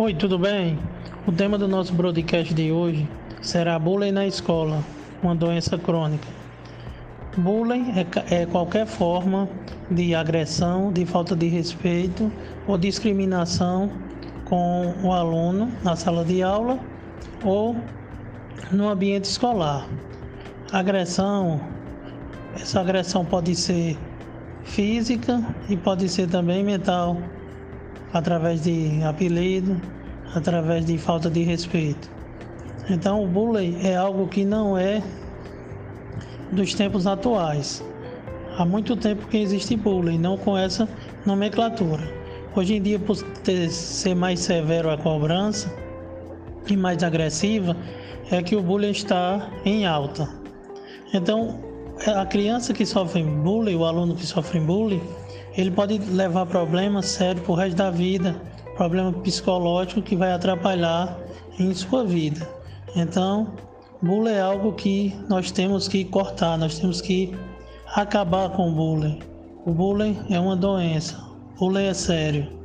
Oi, tudo bem? O tema do nosso broadcast de hoje será bullying na escola, uma doença crônica. Bullying é, é qualquer forma de agressão, de falta de respeito ou discriminação com o aluno na sala de aula ou no ambiente escolar. Agressão, essa agressão pode ser física e pode ser também mental através de apelido, através de falta de respeito. Então, o bullying é algo que não é dos tempos atuais. Há muito tempo que existe bullying, não com essa nomenclatura. Hoje em dia, por ter, ser mais severo a cobrança e mais agressiva, é que o bullying está em alta. Então, a criança que sofre bullying, o aluno que sofre bullying, ele pode levar problemas sérios para o resto da vida, problema psicológico que vai atrapalhar em sua vida. Então, bullying é algo que nós temos que cortar, nós temos que acabar com o bullying. O bullying é uma doença, o bullying é sério.